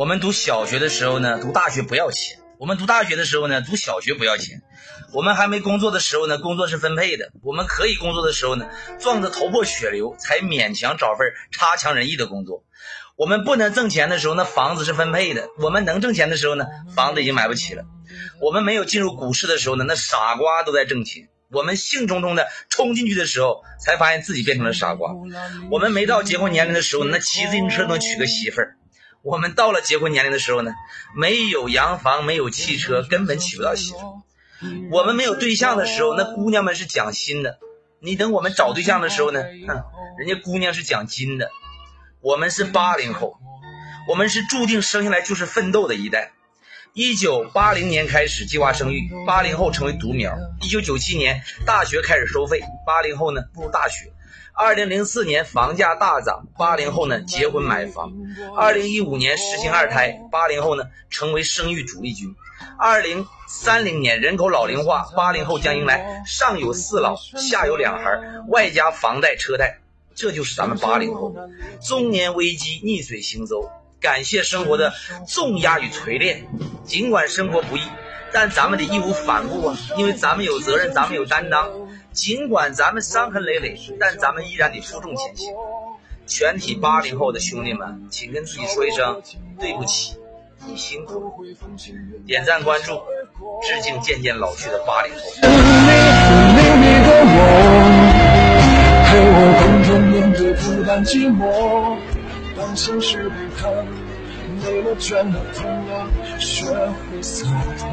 我们读小学的时候呢，读大学不要钱；我们读大学的时候呢，读小学不要钱；我们还没工作的时候呢，工作是分配的；我们可以工作的时候呢，撞得头破血流才勉强找份差强人意的工作；我们不能挣钱的时候，那房子是分配的；我们能挣钱的时候呢，房子已经买不起了；我们没有进入股市的时候呢，那傻瓜都在挣钱；我们兴冲冲的冲进去的时候，才发现自己变成了傻瓜；我们没到结婚年龄的时候，那骑自行车能娶个媳妇儿。我们到了结婚年龄的时候呢，没有洋房，没有汽车，根本娶不到媳妇。我们没有对象的时候，那姑娘们是讲心的。你等我们找对象的时候呢，哼，人家姑娘是讲金的。我们是八零后，我们是注定生下来就是奋斗的一代。一九八零年开始计划生育，八零后成为独苗。一九九七年大学开始收费，八零后呢步入大学。二零零四年房价大涨，八零后呢结婚买房。二零一五年实行二胎，八零后呢成为生育主力军。二零三零年人口老龄化，八零后将迎来上有四老，下有两孩，外加房贷车贷，这就是咱们八零后。中年危机逆水行舟，感谢生活的重压与锤炼。尽管生活不易，但咱们得义无反顾啊，因为咱们有责任，咱们有担当。尽管咱们伤痕累累，但咱们依然得负重前行。全体八零后的兄弟们，请跟自己说一声对不起，你辛苦了。点赞关注，致敬渐渐老去的八零后。当现实被看累了倦了痛了学会洒脱